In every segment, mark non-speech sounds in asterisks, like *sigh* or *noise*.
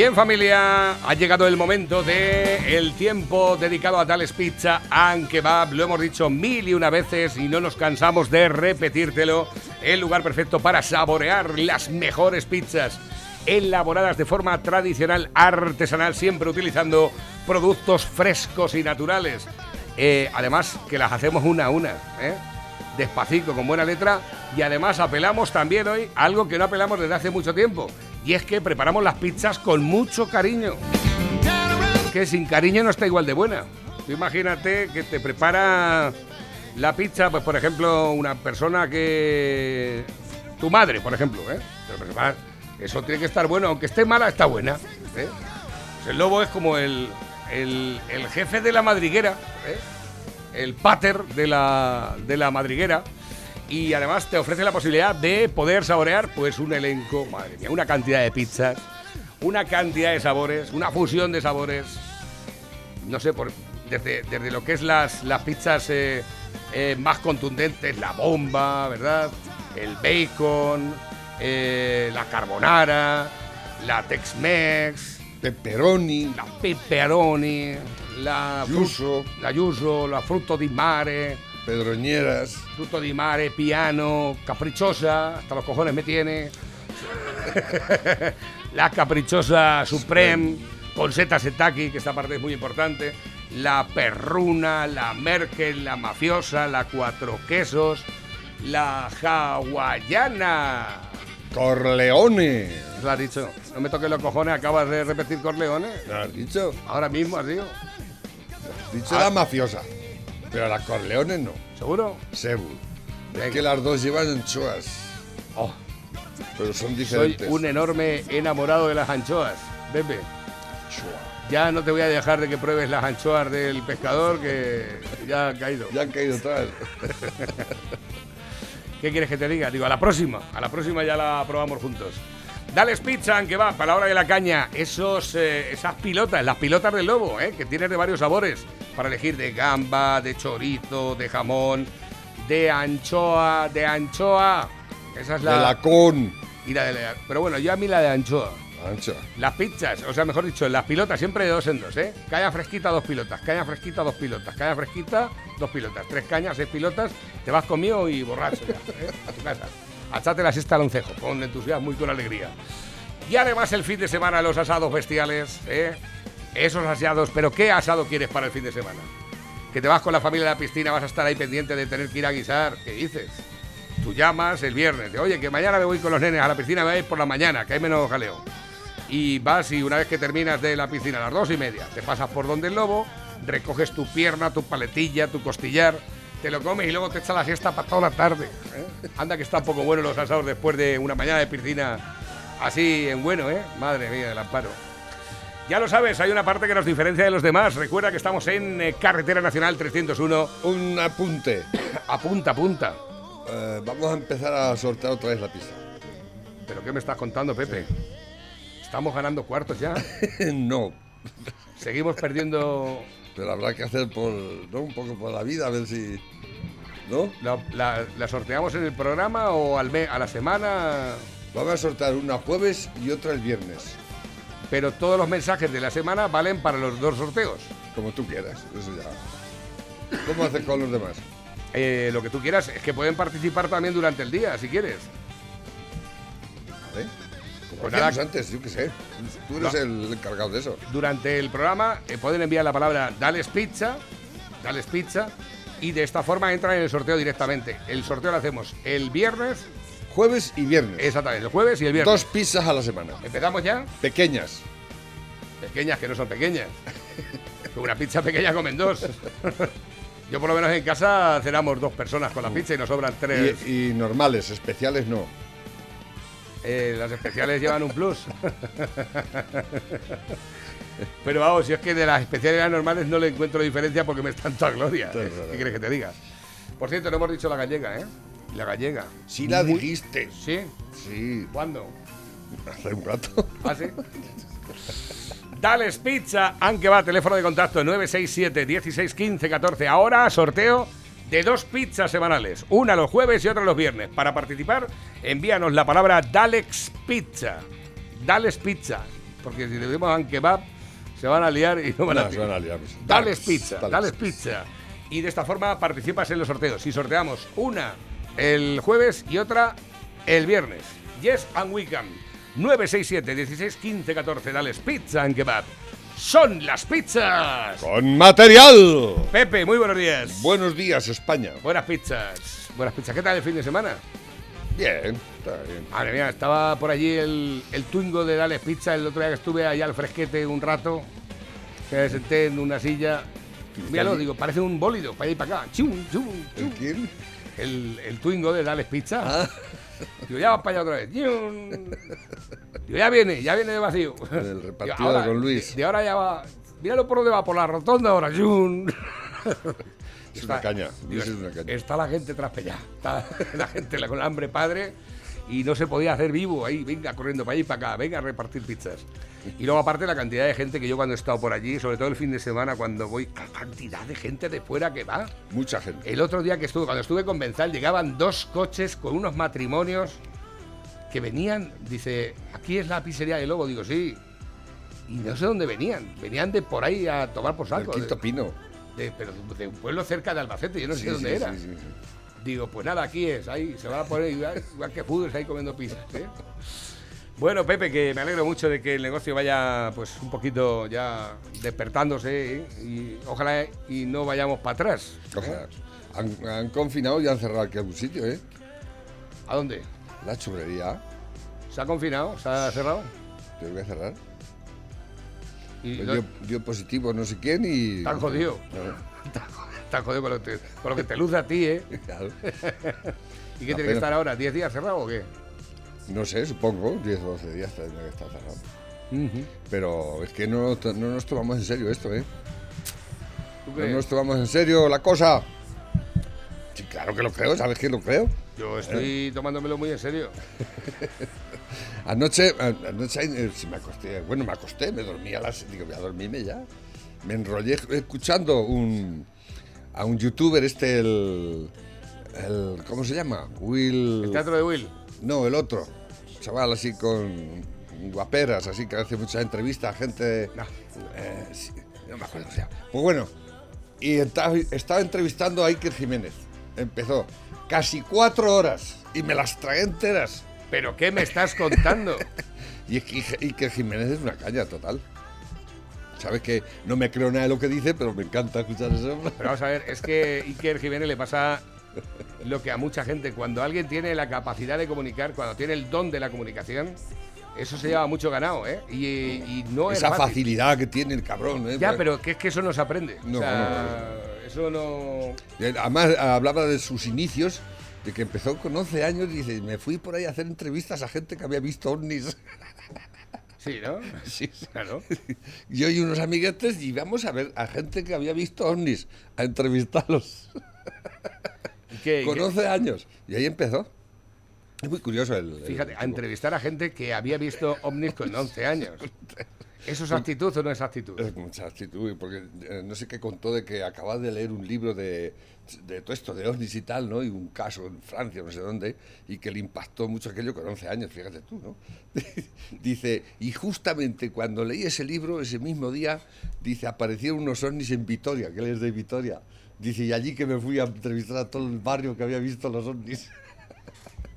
Bien familia, ha llegado el momento de el tiempo dedicado a Tales Pizza and Kebab. Lo hemos dicho mil y una veces y no nos cansamos de repetírtelo. El lugar perfecto para saborear las mejores pizzas elaboradas de forma tradicional, artesanal, siempre utilizando productos frescos y naturales. Eh, además que las hacemos una a una, ¿eh? despacito, con buena letra. Y además apelamos también hoy algo que no apelamos desde hace mucho tiempo y es que preparamos las pizzas con mucho cariño. Que sin cariño no está igual de buena. Tú imagínate que te prepara la pizza, pues por ejemplo, una persona que. Tu madre, por ejemplo, ¿eh? Eso tiene que estar bueno, aunque esté mala, está buena. ¿eh? Pues el lobo es como el, el, jefe de la madriguera, ¿eh? el pater de la, de la madriguera y además te ofrece la posibilidad de poder saborear pues un elenco, madre mía, una cantidad de pizzas, una cantidad de sabores, una fusión de sabores, no sé, por, desde, lo que es las, las pizzas eh, eh, más contundentes, la bomba, ¿verdad? El bacon, eh, la carbonara, la Tex-Mex, pepperoni, la pepperoni, la yuso, la yuso, la frutto di mare, Pedroñeras. Fruto di mare, piano, caprichosa, hasta los cojones me tiene. *laughs* la caprichosa Supreme, con seta setaki, que esta parte es muy importante. La perruna, la Merkel, la mafiosa, la cuatro quesos, la hawaiana. Corleone. ¿Lo has dicho? No me toques los cojones, acabas de repetir Corleone. ¿Lo has dicho? Ahora mismo has dicho. Has dicho la mafiosa. Pero las Corleones no. ¿Seguro? Seguro. Es que las dos llevan anchoas. Oh. Pero son diferentes. Soy un enorme enamorado de las anchoas, Pepe. Ya no te voy a dejar de que pruebes las anchoas del pescador que ya han caído. Ya han caído todas. *laughs* ¿Qué quieres que te diga? Digo, a la próxima. A la próxima ya la probamos juntos. Dale pizza, aunque va, para la hora de la caña. Esos, eh, esas pilotas, las pilotas del lobo, eh, que tienes de varios sabores. Para elegir de gamba, de chorizo, de jamón, de anchoa, de anchoa. Esa es la. De la con. Y la de pero bueno, yo a mí la de anchoa. Anchoa. Las pizzas, o sea, mejor dicho, las pilotas siempre de dos en dos, ¿eh? Caña fresquita, dos pilotas. Caña fresquita, dos pilotas. Caña fresquita, dos pilotas. Tres cañas, seis pilotas. Te vas conmigo y borracho ya, ¿eh? A tu casa. Achate la siesta al oncejo, con entusiasmo y con alegría. Y además el fin de semana los asados bestiales, ¿eh? Esos asados, pero ¿qué asado quieres para el fin de semana? Que te vas con la familia a la piscina, vas a estar ahí pendiente de tener que ir a guisar. ¿Qué dices? Tú llamas el viernes, de, oye, que mañana me voy con los nenes a la piscina, me voy por la mañana, que hay menos jaleo. Y vas y una vez que terminas de la piscina a las dos y media, te pasas por donde el lobo, recoges tu pierna, tu paletilla, tu costillar, te lo comes y luego te echas la siesta para toda la tarde. ¿eh? Anda que está un poco bueno los asados después de una mañana de piscina así en bueno, ¿eh? Madre mía del amparo. Ya lo sabes, hay una parte que nos diferencia de los demás. Recuerda que estamos en eh, Carretera Nacional 301. Un apunte. *coughs* apunta, apunta. Eh, vamos a empezar a sortear otra vez la pista. ¿Pero qué me estás contando, Pepe? ¿Estamos ganando cuartos ya? *laughs* no. Seguimos perdiendo pero habrá que hacer por, ¿no? un poco por la vida, a ver si... ¿No? ¿La, sorteamos en el programa o al a la semana? Vamos a sortear una jueves y otra el viernes. Pero todos los mensajes de la semana valen para los dos sorteos. Como tú quieras, eso ya. ¿Cómo haces con los demás? Eh, lo que tú quieras, es que pueden participar también durante el día, si quieres. ¿Vale? Pues nada, antes, yo qué sé. Tú eres el encargado de eso. Durante el programa eh, pueden enviar la palabra Dales Pizza, Dales Pizza, y de esta forma entran en el sorteo directamente. El sorteo lo hacemos el viernes. Jueves y viernes. Exactamente, el jueves y el viernes. Dos pizzas a la semana. ¿Empezamos ya? Pequeñas. Pequeñas, que no son pequeñas. Una pizza pequeña comen dos. Yo por lo menos en casa cenamos dos personas con la pizza y nos sobran tres. y normales, especiales no. Eh, las especiales llevan un plus. Pero vamos, si es que de las especiales a las normales no le encuentro diferencia porque me están toda gloria. ¿Qué quieres que te diga? Por cierto, no hemos dicho la gallega, ¿eh? La gallega. Sí la dijiste. ¿Sí? Sí. ¿Cuándo? Hace un rato. ¿Ah, sí? Dales Pizza, aunque va, teléfono de contacto 967 16 15 14. Ahora sorteo de dos pizzas semanales, una los jueves y otra los viernes. Para participar, envíanos la palabra Dalex Pizza. Dales Pizza. porque si decimos un kebab, se van a liar y no van No, a se van a liar, pues. Dales Dales, pizza, dales. dales pizza. Y de esta forma participas en los sorteos. Si sorteamos una el jueves y otra el viernes. Yes and we can. 967 16 15 14. Dales pizza and kebab. Son las pizzas. ¡Con material! Pepe, muy buenos días. Buenos días, España. Buenas pizzas. Buenas pizzas. ¿Qué tal el fin de semana? Bien, está bien. Madre mía, estaba por allí el, el twingo de Dales Pizza el otro día que estuve allá al fresquete un rato. Me senté en una silla. Míralo, digo, parece un bólido, para y para acá. Chum, chum, ¿El chum. quién? El, el twingo de Dales Pizza. Ah, Digo, ya vas para allá otra vez. Digo, ya viene, ya viene de vacío. En el Digo, repartido ahora, con Luis. De, ahora ya va. Míralo por dónde va, por la rotonda ahora. Es una caña. Digo, Luis es una caña. Está la gente traspellada. Está la gente con hambre padre y no se podía hacer vivo ahí. Venga corriendo para allí y para acá. Venga a repartir pizzas. Y luego, aparte, la cantidad de gente que yo cuando he estado por allí, sobre todo el fin de semana, cuando voy, la cantidad de gente de fuera que va. Mucha gente. El otro día que estuve, cuando estuve con Benzal, llegaban dos coches con unos matrimonios que venían. Dice, aquí es la pizzería de Lobo. Digo, sí. Y no sé dónde venían. Venían de por ahí a tomar por El saco. quinto de- pino. de- pero de un pueblo cerca de Albacete, yo no sé dónde sí, era. sí, sí, sí. Digo, pues nada, aquí es, ahí se va a poner igual, igual que fútbol ahí comiendo pizzas. ¿eh? Bueno, Pepe, que me alegro mucho de que el negocio vaya pues un poquito ya despertándose ¿eh? y ojalá y no vayamos para atrás. ¿eh? Ojalá. Han, han confinado y han cerrado aquí algún sitio, ¿eh? ¿A dónde? La churrería. ¿Se ha confinado? ¿Se ha cerrado? Tengo que cerrar. Y Pues lo- dio, dio positivo no sé quién y. Tan jodido. No, *laughs* Está jodido con lo, que te, con lo que te luce a ti, ¿eh? *laughs* claro. ¿Y qué tiene que estar ahora? ¿10 días cerrado o qué? No sé, supongo, 10 o 12 días tendría que estar cerrado. Pero es que no, no nos tomamos en serio esto, ¿eh? ¿Tú No nos tomamos en serio la cosa. Sí, claro que lo creo, ¿sabes que lo creo? Yo estoy tomándomelo muy en serio. *laughs* Anoche, anoche eh, me acosté, bueno, me acosté, me dormí a las, digo, voy a dormirme ya. Me enrollé escuchando un, a un youtuber este, el, el, ¿cómo se llama? Will... El teatro de Will. No, el otro. Chaval así con guaperas, así que hace muchas entrevistas a gente. No. eh, sí, no me acuerdo. o sea. Pues bueno, y estaba entrevistando a Iker Jiménez. Empezó casi cuatro horas y me las tragué enteras. ¿Pero qué me estás contando? *laughs* Y es que Ike- Iker Jiménez es una caña total. Sabes que no me creo nada de lo que dice, pero me encanta escuchar eso. Pero vamos a ver, es que Iker Jiménez le pasa lo que a mucha gente, cuando alguien tiene la capacidad de comunicar, cuando tiene el don de la comunicación, eso se lleva mucho ganado, ¿eh? Y, y no Esa es facilidad que tiene el cabrón. ¿eh? Ya, Pues- pero que es que eso no se aprende. No, o sea, eso no... Además, hablaba de sus inicios, de que empezó con 11 años y dice, me fui por ahí a hacer entrevistas a gente que había visto ovnis. *laughs* Sí, ¿no? *laughs* Sí. Claro. Yo y unos amiguetes y íbamos a ver a gente que había visto ovnis, a entrevistarlos ¿Y qué- con qué- 11 años. Y ahí empezó. Es muy curioso el... el Fíjate, a entrevistar a gente que había visto ovnis con 11 años. ¿Eso es actitud o no es actitud? Es mucha actitud, porque eh, no sé qué contó de que acababa de leer un libro de, de todo esto, de ovnis y tal, ¿no? Y un caso en Francia, no sé dónde, y que le impactó mucho aquello con 11 años, fíjate tú, ¿no? *laughs* dice, y justamente cuando leí ese libro, ese mismo día, dice, aparecieron unos ovnis en Vitoria, que él es de Vitoria. Dice, y allí que me fui a entrevistar a todo el barrio que había visto los ovnis,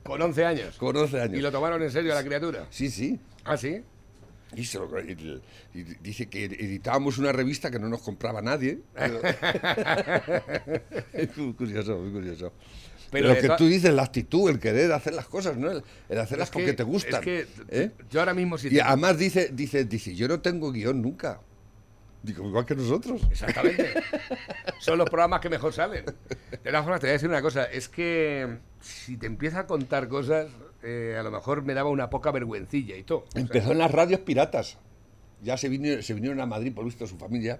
Con 11 años. con 11 años. ¿Y lo tomaron en serio a la criatura? Sí, sí. ¿Ah, sí? Y, se lo- y- y dice que editábamos una revista que no nos compraba nadie. es *laughs* muy curioso, muy curioso. Pero Pero lo que tú dices, la actitud, el querer hacer las cosas, ¿no? El, el hacerlas Es que- porque te gustan. Es que ¿eh? yo ahora mismo si Y además dice, dice, dice, yo no tengo guion nunca. Digo, igual que nosotros. Exactamente. *laughs* Son los programas que mejor salen. De todas formas, te voy a decir una cosa. Es que si te empieza a contar cosas, eh, a lo mejor me daba una poca vergüencilla y todo. Empezó en las radios piratas. Ya se vinieron, se vinieron a Madrid, por visto, su familia.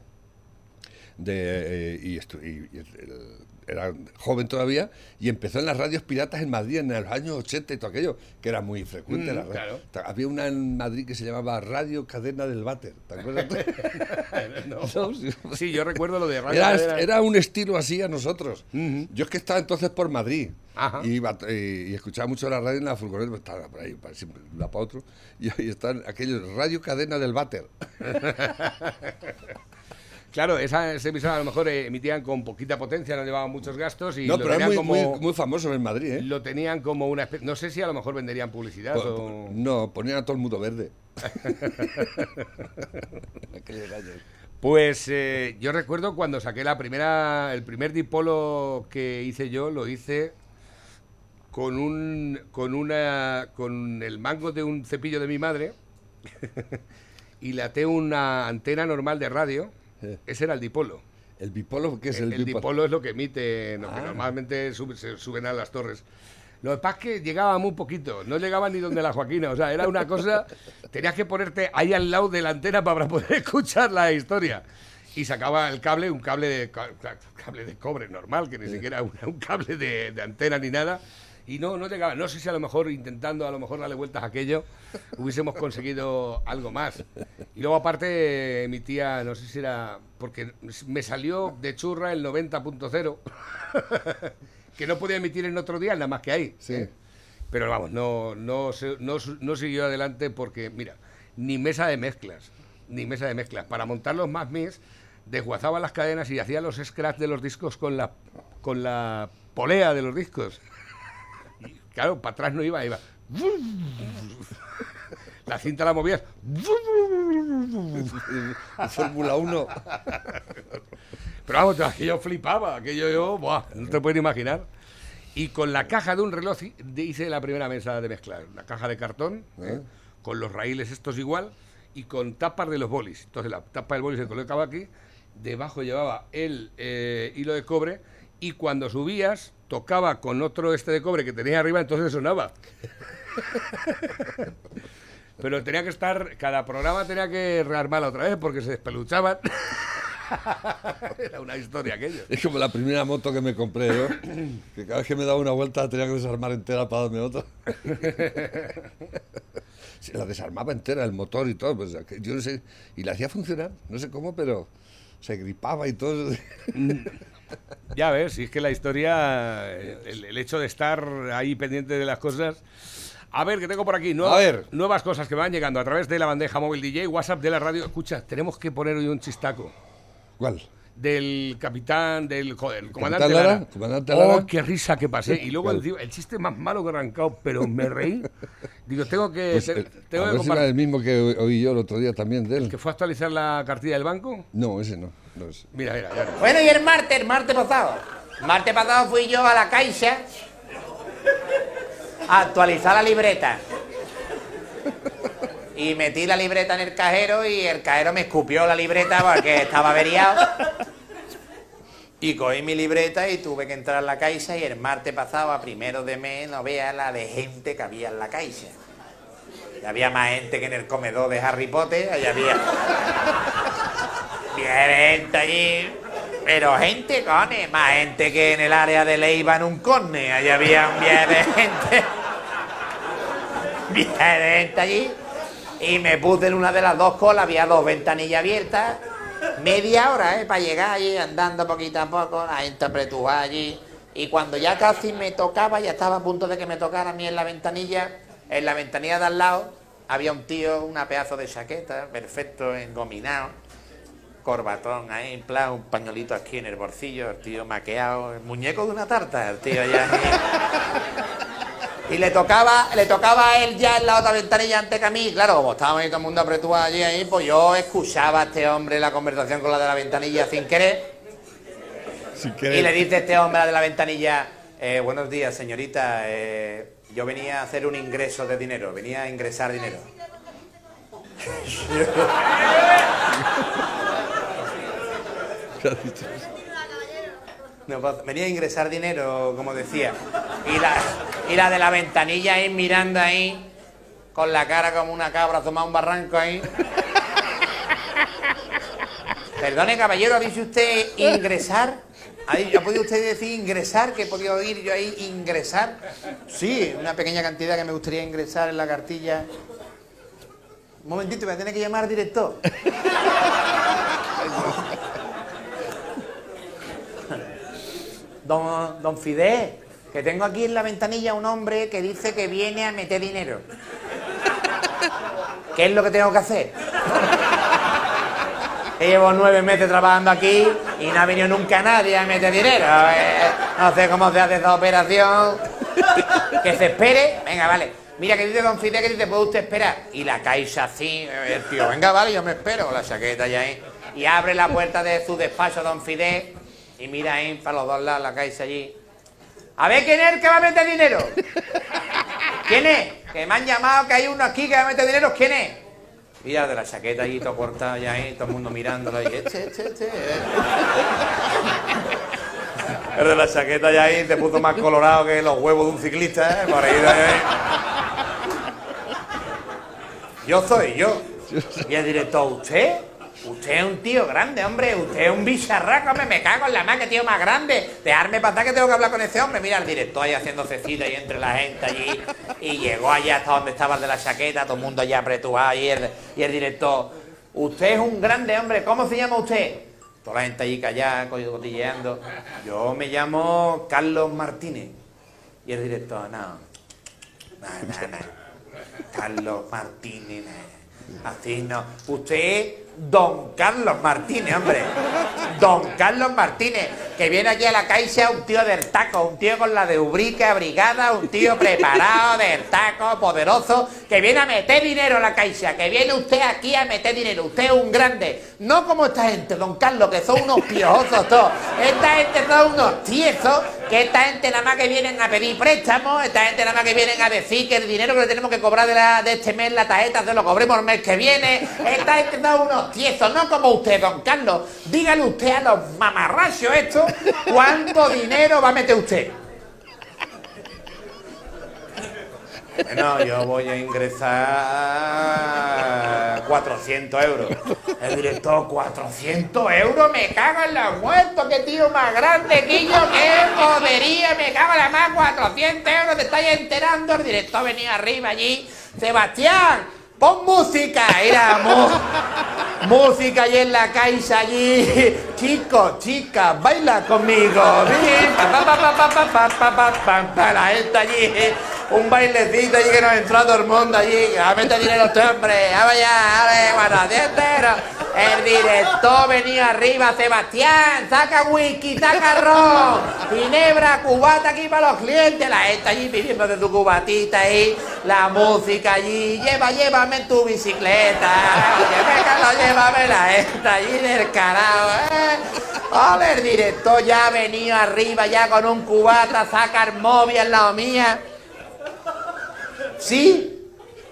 de, eh, y- y el- era joven todavía y empezó en las radios piratas en Madrid en los años 80 y todo aquello, que era muy frecuente. Mm, la radio. claro. Había una en Madrid que se llamaba Radio Cadena del Váter, ¿te acuerdas? tú? *laughs* No. *laughs* No, sí. Yo recuerdo lo de Radio Era, Cadena. era un estilo así a nosotros. Yo es que estaba entonces por Madrid y, iba- y- y escuchaba mucho la radio en la furgoneta, pues estaba por ahí, para siempre, de un lado para otro, y ahí están aquellos Radio Cadena del Váter. *laughs* Claro, esa, esa emisora a lo mejor eh, emitían con poquita potencia, no llevaban muchos gastos y no, lo pero es tenían muy, como... muy, muy famoso en Madrid, ¿eh? Lo tenían como una especie... No sé si a lo mejor venderían publicidad Po- o... po- No, ponían a todo el mundo verde. *laughs* Pues eh, yo recuerdo cuando saqué la primera, el primer dipolo que hice yo, lo hice con un, con una, con el mango de un cepillo de mi madre *laughs* y le até una antena normal de radio. *laughs* Ese era el dipolo. El bipolo, ¿qué es el, el, dipolo es lo que emite, lo que Ah. normalmente se suben a las torres. Lo que pasa es que llegaba muy poquito, no llegaba ni donde la Joaquina, o sea, era una cosa, tenías que ponerte ahí al lado de la antena para poder *laughs* escuchar la historia. Y sacaba el cable, un cable de, ca- ca- cable de cobre normal, que ni siquiera un, un cable de, de antena ni nada. Y no, no llegaba. No sé si a lo mejor intentando a lo mejor darle vueltas a aquello hubiésemos conseguido algo más. Y luego aparte mi tía, no sé si era, porque me salió de churra el 90.0, *laughs* que no podía emitir en otro día nada más que ahí. Sí. ¿eh? Pero vamos, no, no, no, no siguió adelante porque, mira, ni mesa de mezclas, ni mesa de mezclas. Para montar los más mis, desguazaba las cadenas y hacía los scratch de los discos con la, con la polea de los discos. Claro, para atrás no iba, iba. *laughs* La cinta la movías. *laughs* Fórmula 1. Pero vamos, aquello flipaba, aquello yo, buah, no te puedes imaginar. Y con la caja de un reloj hice la primera mesa de mezclar. La caja de cartón, ¿eh? con los raíles estos igual, y con tapas de los bolis. Entonces la tapa del boli se colocaba aquí, debajo llevaba el eh, hilo de cobre, y cuando subías, tocaba con otro este de cobre que tenía arriba, entonces sonaba. *laughs* Pero tenía que estar, cada programa tenía que rearmarla otra vez porque se despeluchaban. *laughs* Era una historia aquello. Es como la primera moto que me compré yo, que cada vez que me daba una vuelta tenía que desarmar entera para darme otra. *laughs* Sí, la desarmaba entera, el motor y todo, pues, yo no sé, y la hacía funcionar, no sé cómo, pero se gripaba y todo. Ya ves, si es que la historia, el, el hecho de estar ahí pendiente de las cosas. A ver, que tengo por aquí nueva- A ver. nuevas cosas que van llegando a través de la bandeja móvil DJ, WhatsApp de la radio. Escucha, tenemos que poner hoy un chistaco. ¿Cuál? Del capitán, del joder, el comandante ¿Capitán Lara? Lara. ¿Comandante Oh, Lara? qué risa que pasé. Y luego el chiste más malo que he arrancado, pero me reí. *laughs* Digo, tengo que, Pues, te- eh, tengo a que ver si era compartir. el mismo que oí yo el otro día también de él. que fue a actualizar la cartilla del banco. No, ese no. Mira, mira, ya. Bueno, y el martes, el martes pasado. El martes pasado fui yo a la caixa a actualizar la libreta. *laughs* Y metí la libreta en el cajero y el cajero me escupió la libreta porque estaba averiado. Y cogí mi libreta y tuve que entrar a la caixa y el martes pasado, a primero de mes, no veas la de gente que había en la caixa. Y había más gente que en el comedor de Harry Potter, ahí había... Había gente allí, pero gente, cone, más gente que en el área de Leiva en un corne, allí había un viaje de gente. Gente allí. Y me puse en una de las dos colas, había dos ventanillas abiertas, media hora, ¿eh? Para llegar allí andando poquito a poco, la gente apretujada allí. Y cuando ya casi me tocaba, ya estaba a punto de que me tocara a mí en la ventanilla, en la ventanilla de al lado, había un tío, una pedazo de chaqueta, perfecto, engominado, corbatón ahí, en plan, un pañuelito aquí en el bolsillo, el tío maqueado, el muñeco de una tarta, el tío ya. *laughs* Y le tocaba, le tocaba a él ya en la otra ventanilla antes que a mí. Claro, como estábamos ahí todo el mundo apretado allí, ahí, pues yo escuchaba a este hombre la conversación con la de la ventanilla sin querer. Y le dice este hombre a la de la ventanilla, eh, buenos días, señorita, eh, yo venía a hacer un ingreso de dinero, venía a ingresar dinero. *laughs* *laughs* No, venía a ingresar dinero, como decía. Y la, y la de la ventanilla ahí mirando ahí, con la cara como una cabra asomada un barranco ahí. Perdone, caballero, ¿ha dicho usted ingresar? ¿Ha podido usted decir ingresar? Que he podido oír yo ahí ingresar. Sí, una pequeña cantidad que me gustaría ingresar en la cartilla. Un momentito, me tiene que llamar director. Don, don que tengo aquí en la ventanilla un hombre que dice que viene a meter dinero. ¿Qué es lo que tengo que hacer? llevo nueve meses trabajando aquí y no ha venido nunca nadie a meter dinero. No sé cómo se hace esa operación. Que se espere. Venga, vale. Mira que dice Don Fidel que dice, ¿puede usted esperar? Y la caixa así, el tío, venga, vale, yo me espero, la chaqueta ya ahí. Y abre la puerta de su despacho Don Fidel y mira ahí para los dos lados la caixa allí. A ver quién es el que va a meter dinero. *laughs* ¿Quién es? Que me han llamado que hay uno aquí que va a meter dinero. ¿Quién es? Mira, de la chaqueta allí, todo cortado ya ahí, todo el mundo mirándolo ahí. Este, este, este. El de la chaqueta ya ahí te puso más colorado que los huevos de un ciclista, ¿eh? Por ahí, ahí. Yo soy yo. Y el director, ¿usted? Usted es un tío grande, hombre. Usted es un bicharraco, hombre. Me cago en la más, que tío más grande. Dejarme pasar que tengo que hablar con ese hombre. Mira, el director ahí haciendo cecita ahí entre la gente allí. Y llegó allá hasta donde estaba el de la chaqueta, todo el mundo allá apretado. Y el, y el director, usted es un grande, hombre. ¿Cómo se llama usted? Toda la gente allí callada, cotilleando. Yo me llamo Carlos Martínez. Y el director, no. No, no, no. Carlos Martínez. Así no. Usted Don Carlos Martínez, hombre. Don Carlos Martínez, que viene aquí a la caixa, un tío del taco, un tío con la de ubrique abrigada, un tío preparado, del taco, poderoso, que viene a meter dinero a la caixa, que viene usted aquí a meter dinero. Usted es un grande. No como esta gente, don Carlos, que son unos piojosos todos. Esta gente son unos tiesos, que esta gente nada más que vienen a pedir préstamos, esta gente nada más que vienen a decir que el dinero que le tenemos que cobrar de este mes, la tarjeta, se lo cobremos el mes que viene. Esta gente son unos tieso, no como usted, don Carlos. Dígale usted a los mamarrachos esto cuánto dinero va a meter usted. Bueno, yo voy a ingresar 400 euros. El director, 400 euros, me cago en los muertos, qué tío más grande, Quillo, qué podería, me cago en la más, 400 euros, te estáis enterando. El director venía arriba allí, Sebastián, pon música, era música allí en la caixa allí, chicos, chicas, baila conmigo, la gente allí, un bailecito allí que nos entró todo el mundo allí, a meter dinero este hombre, vaya, a bueno, el director venía arriba, Sebastián, saca whisky, saca ron, ginebra, cubata aquí para los clientes, la gente allí pidiendo de tu cubatita ahí, la música allí, lleva, llévame tu bicicleta, llévame, llévame la gente allí del carajo, eh. el director ya venía arriba ya con un cubata, saca el móvil al lado mía. ¿Sí?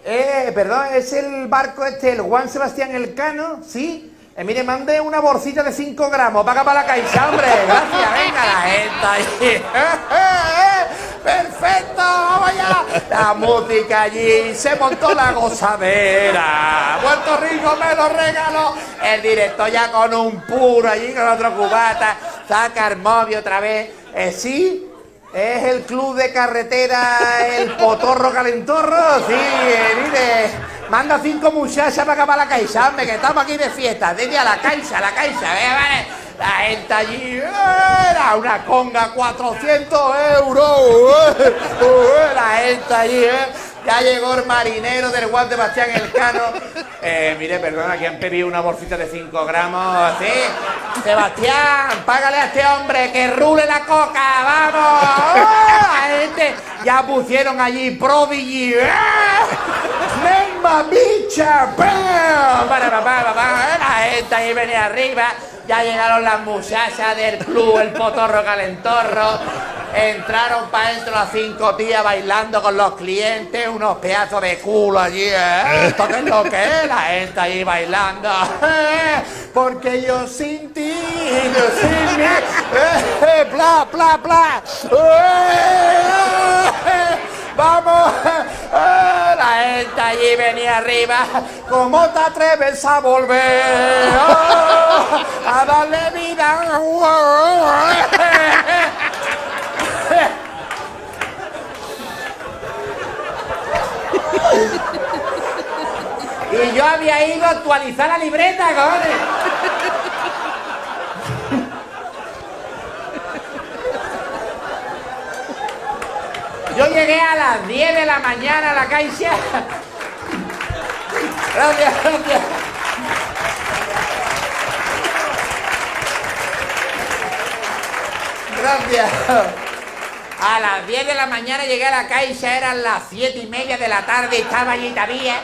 Eh, perdón, es el barco este, el Juan Sebastián Elcano, ¿sí? Eh, mire, mande una bolsita de 5 gramos, paga para la caixa, hombre. Gracias, venga la gente ahí. *laughs* ¡Perfecto! ¡Vamos allá! La música allí, se montó la gozadera. Puerto Rico me lo regaló. El director ya con un puro allí, con otro cubata. Saca el móvil otra vez. Eh, sí, ¿Es el club de carretera El Potorro Calentorro? Sí, eh, mire, manda cinco muchachas para acabar la caixa, hombre, que estamos aquí de fiesta. Desde a la caixa, la caixa, ¿eh? vale. La gente allí era una conga, 400 euros. Eh, *laughs* la gente allí, ¿eh? Ya llegó el marinero del Juan Sebastián Elcano. Eh, mire, perdona, que han pedido una bolsita de 5 gramos. ¿Sí? Sebastián, págale a este hombre que rule la coca. ¡Vamos! ¡Oh! Este, ya pusieron allí Prodigy. ¡Memba bicha! Para, para, para, para. La gente ahí venía arriba. Ya llegaron las muchachas del club, el potorro calentorro. Entraron para adentro las cinco tías bailando con los clientes, unos pedazos de culo allí, ¿eh? ¿Esto qué es lo que es? La gente ahí bailando. ¿eh? Porque yo sin ti, yo sin mí, ¿eh? bla, bla, bla. ¡Eh! ¡Vamos! Allí, venía arriba. ¿Cómo te atreves a volver? Oh, a darle vida. *laughs* Y yo había ido a actualizar la libreta, cojones. Yo llegué a las 10 de la mañana a la caixa. Gracias, gracias. Gracias. A las 10 de la mañana llegué a la caixa, eran las 7 y media de la tarde, estaba allí todavía.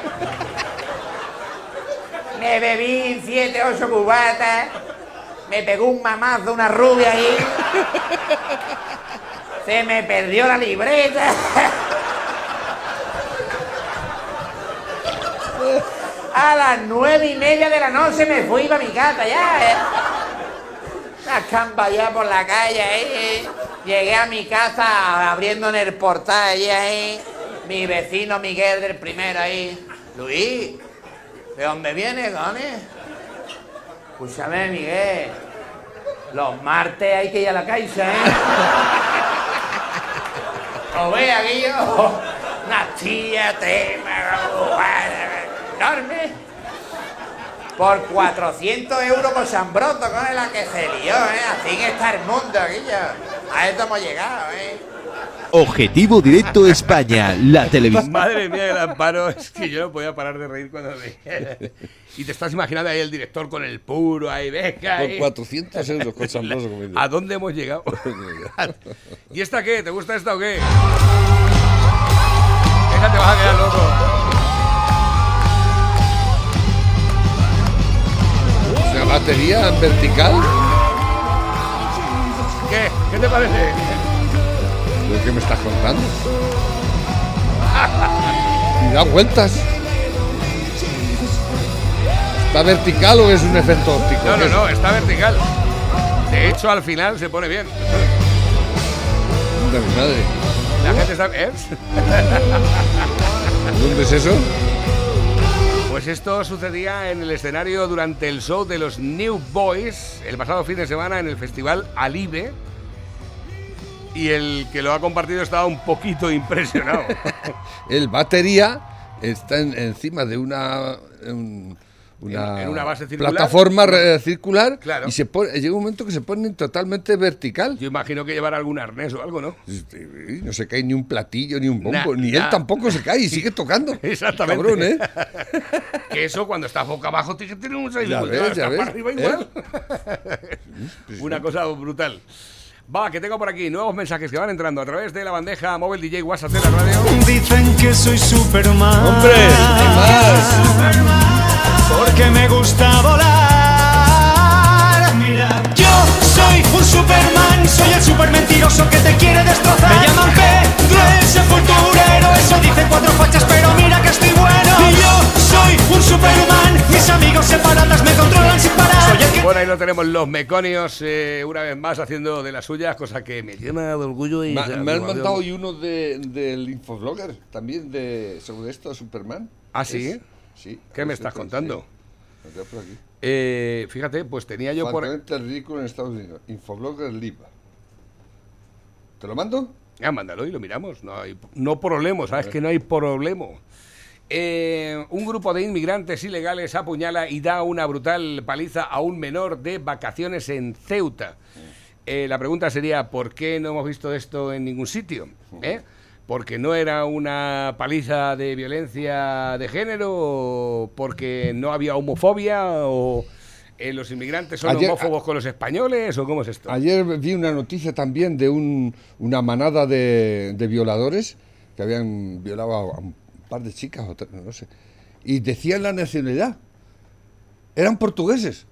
Me bebí 7, 8 cubatas. Me pegó un mamazo, una rubia ahí. Se me perdió la libreta. A las nueve y media de la noche me fui para mi casa ya. ¿eh? Una campa ya por la calle ahí. Llegué a mi casa abriendo en el portal allí ahí. Mi vecino Miguel del primero ahí. Luis, ¿de dónde vienes, Gone? Escúchame, Miguel. Los martes hay que ir a la caixa, ¿eh? ¿O ve aquello? *laughs* Una tía tema enorme. Por 400 euros con Sambroto, con la que se lió, ¿eh? Así que está el mundo, aquello. A esto hemos llegado, ¿eh? Objetivo Directo España, la televisión. Madre mía, el amparo, *laughs* es que yo no podía parar de reír cuando veía. Y te estás imaginando ahí el director con el puro, ahí, venga. Por ahí. 400 euros con *laughs* comiendo. ¿A dónde hemos llegado? *laughs* ¿Y esta qué? ¿Te gusta esta o qué? Esta te vas a quedar loco. Sea, batería en vertical. ¿Qué? ¿Qué te parece? ¿De qué me estás contando? *laughs* Y da vueltas. ¿Está vertical o es un efecto óptico? No, ¿Qué no, no, está vertical. De hecho, al final se pone bien. Anda, mi madre. La gente está... ¿eh? *laughs* ¿Dónde es eso? Pues esto sucedía en el escenario durante el show de los New Boys el pasado fin de semana en el festival Alive. Y el que lo ha compartido estaba un poquito *laughs* impresionado. *laughs* El batería está en- encima de una. un- una, En- una base circular. plataforma re- circular Claro. y se pone, llega un momento que se pone totalmente vertical. Yo imagino que llevará algún arnés o algo, ¿no? Y No se cae ni un platillo ni un bombo, Nah, ni nah. él tampoco se cae y sigue tocando. *laughs* Exactamente. Cabrón, ¿eh? Que eso cuando estás boca abajo tiene tener un Ya ves, ya ves. arriba ¿Eh? igual. Una cosa brutal. Va, que tengo por aquí nuevos mensajes que van entrando a través de la bandeja móvil DJ WhatsApp de la radio. Dicen que soy Superman. ¡Hombre! ¡Hay más! Porque me gusta volar. Mira, yo soy un Superman. Soy el super mentiroso que te quiere destrozar. Me llaman Pedro el sepulturero. Eso dicen cuatro fachas, pero mira que estoy bueno. Y yo soy un Superman. Mis amigos separadas me controlan sin parar. Que Bueno, ahí lo tenemos los meconios eh, una vez más haciendo de las suyas, cosa que me llena de orgullo y Me, han mandado hoy uno de- del Infoblogger, también de sobre esto, Superman. ¿Ah, sí? Es- sí. ¿Qué me es estás cierto, contando? sí. Lo tengo por aquí. Eh, fíjate, pues tenía yo por... Ridículo en Estados Unidos. Infoblogger Live. ¿Te lo mando? Ah, mándalo y lo miramos. No hay no problema, ¿sabes? Que no hay problema. Eh, un grupo de inmigrantes ilegales apuñala y da una brutal paliza a un menor de vacaciones en Ceuta. Eh, la pregunta sería, ¿por qué no hemos visto esto en ningún sitio? ¿Eh? ¿Porque no era una paliza de violencia de género? ¿O ¿Porque no había homofobia? ¿O eh, los inmigrantes son Ayer- homófobos con los españoles? ¿O cómo es esto? Ayer vi una noticia también de un- una manada de, de violadores que habían violado a un par de chicas, o tres, no sé, y decían la nacionalidad. Eran portugueses,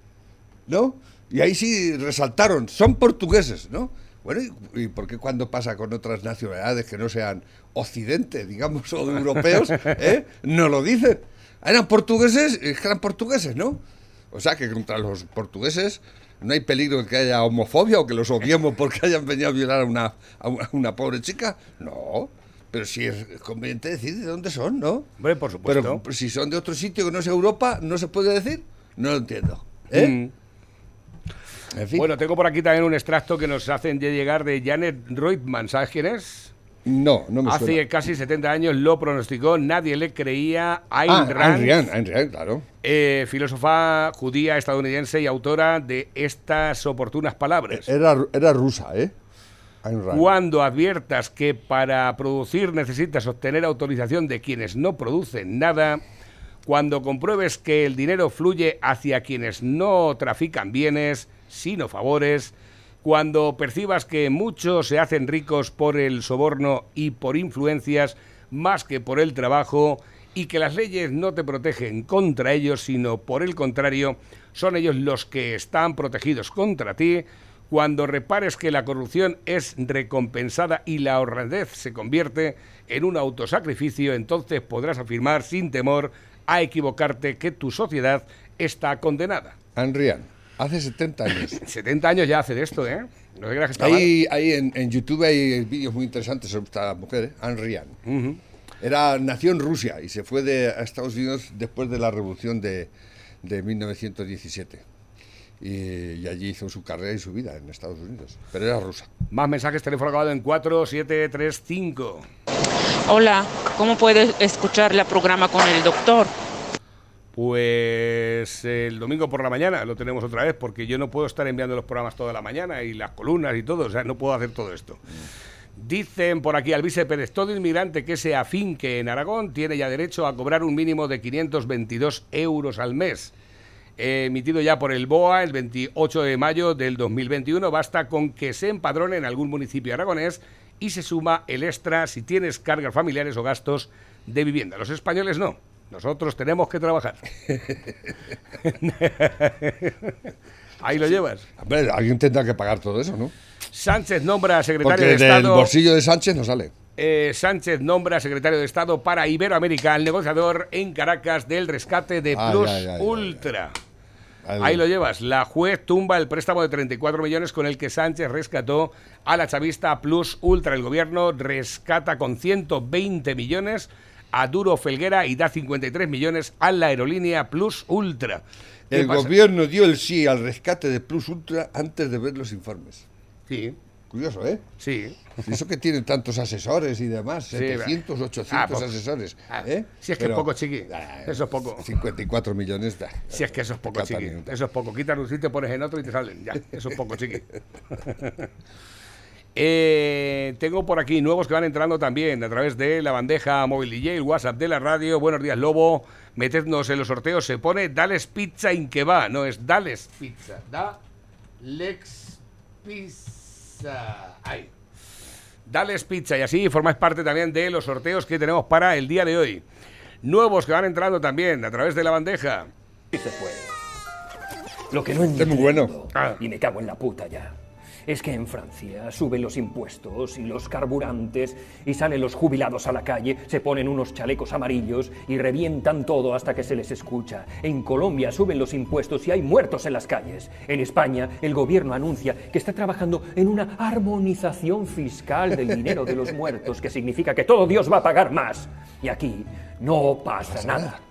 ¿no? Y ahí sí resaltaron, son portugueses, ¿no? Bueno, ¿y, y por qué cuando pasa con otras nacionalidades que no sean occidente, digamos, o europeos, *laughs* ¿eh? no lo dicen? Eran portugueses, es que eran portugueses, ¿no? O sea que contra los portugueses no hay peligro de que haya homofobia o que los odiemos porque hayan venido a violar a una, a una pobre chica. No, Pero si es conveniente decir de dónde son, ¿no? Hombre, por supuesto. Pero si son de otro sitio que no es Europa, ¿no se puede decir? No lo entiendo. ¿Eh? Mm. En fin. Bueno, tengo por aquí también un extracto que nos hacen de llegar de Janet Reutemann. ¿Sabes quién es? no, no me Hace suena. casi 70 años lo pronosticó, nadie le creía. Ayn Ah, Rand, Ayn Rand, Ayn Rand, claro. eh, filósofa judía estadounidense y autora de estas oportunas palabras. Era, era rusa, ¿eh? Cuando adviertas que para producir necesitas obtener autorización de quienes no producen nada, cuando compruebes que el dinero fluye hacia quienes no trafican bienes, sino favores, cuando percibas que muchos se hacen ricos por el soborno y por influencias más que por el trabajo, y que las leyes no te protegen contra ellos, sino por el contrario, son ellos los que están protegidos contra ti, cuando repares que la corrupción es recompensada y la honradez se convierte en un autosacrificio, entonces podrás afirmar sin temor a equivocarte que tu sociedad está condenada. Rand, hace 70 años. *laughs* 70 años ya hace de esto, ¿eh? No que está mal. Ahí, ahí en, en YouTube hay vídeos muy interesantes sobre esta mujer, ¿eh? Ayn Rand. Ujú. Era, nació en Rusia y se fue de, a Estados Unidos después de la revolución de, de 1917. Y, y allí hizo su carrera y su vida en Estados Unidos. Pero era rusa. Más mensajes, teléfono acabado en 4735. Hola, ¿cómo puedo escuchar el programa con el doctor? Pues el domingo por la mañana lo tenemos otra vez, porque yo no puedo estar enviando los programas toda la mañana y las columnas y todo, o sea, no puedo hacer todo esto. Dicen por aquí Alvise Pérez, todo inmigrante que se afinque en Aragón tiene ya derecho a cobrar un mínimo de 522 euros al mes. Eh, emitido ya por el BOA el 28 de mayo del 2021, basta con que se empadrone en algún municipio aragonés y se suma el extra si tienes cargas familiares o gastos de vivienda. Los españoles no. Nosotros tenemos que trabajar. *laughs* Ahí lo llevas. Hombre, alguien tendrá que pagar todo eso, ¿no? Sánchez nombra secretario Porque de del Estado. bolsillo de Sánchez no sale. Eh, Sánchez nombra secretario de Estado para Iberoamérica al negociador en Caracas del rescate de Plus Ultra. Ahí lo llevas. La juez tumba el préstamo de 34 millones con el que Sánchez rescató a la chavista Plus Ultra. El gobierno rescata con 120 millones a Duro Felguera y da 53 millones a la aerolínea Plus Ultra. ¿Qué El pasa? gobierno dio el sí al rescate de Plus Ultra antes de ver los informes. Sí, Curioso, ¿eh? sí. Eso que tienen tantos asesores y demás, Sí, 700, 800 ah, pues, asesores. ah, ¿eh? si es que es poco, chiqui. Eso es poco. 54 millones. da. Si es que eso es poco, chiqui. Eso es poco. Quitas un sitio, pones en otro y te salen. Ya, eso es poco, chiqui. *laughs* Eh, tengo por aquí nuevos que van entrando también a través de la bandeja móvil DJ, el WhatsApp de la radio. Buenos días, Lobo. Metednos en los sorteos. Se pone Dales Pizza in que va. No es Dales Pizza. Da Lex Pizza. Ahí. Dales Pizza y así formáis parte también de los sorteos que tenemos para el día de hoy. Nuevos que van entrando también a través de la bandeja. Sí se puede. Lo que no Es muy entiendo, bueno. Ah. y me cago en la puta ya, es que en Francia suben los impuestos y los carburantes y salen los jubilados a la calle, se ponen unos chalecos amarillos y revientan todo hasta que se les escucha. En Colombia suben los impuestos y hay muertos en las calles. En España el gobierno anuncia que está trabajando en una armonización fiscal del dinero de los muertos, que significa que todo Dios va a pagar más. Y aquí no pasa nada.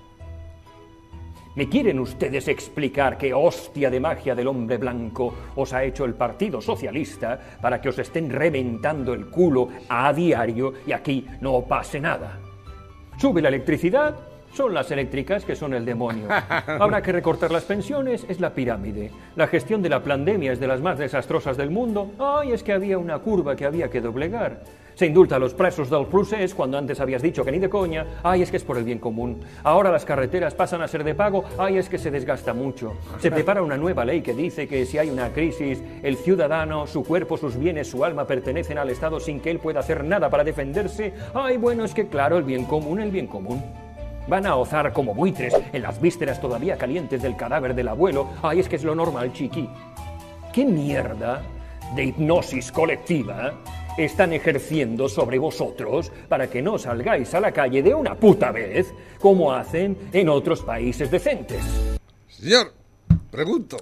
¿Me quieren ustedes explicar qué hostia de magia del hombre blanco os ha hecho el Partido Socialista para que os estén reventando el culo a diario y aquí no pase nada? Sube la electricidad, son las eléctricas que son el demonio. *laughs* Habrá que recortar las pensiones, es la pirámide. La gestión de la pandemia es de las más desastrosas del mundo. Ay, es que había una curva que había que doblegar. Se indulta a los presos del procés cuando antes habías dicho que ni de coña. Ay, es que es por el bien común. Ahora las carreteras pasan a ser de pago. Ay, es que se desgasta mucho. Se prepara una nueva ley que dice que si hay una crisis, el ciudadano, su cuerpo, sus bienes, su alma pertenecen al Estado sin que él pueda hacer nada para defenderse. Ay, bueno, es que claro, el bien común, el bien común. Van a ozar como buitres en las vísceras todavía calientes del cadáver del abuelo. Ay, es que es lo normal, chiqui. ¿Qué mierda de hipnosis colectiva están ejerciendo sobre vosotros para que no salgáis a la calle de una puta vez como hacen en otros países decentes? Señor, pregunto.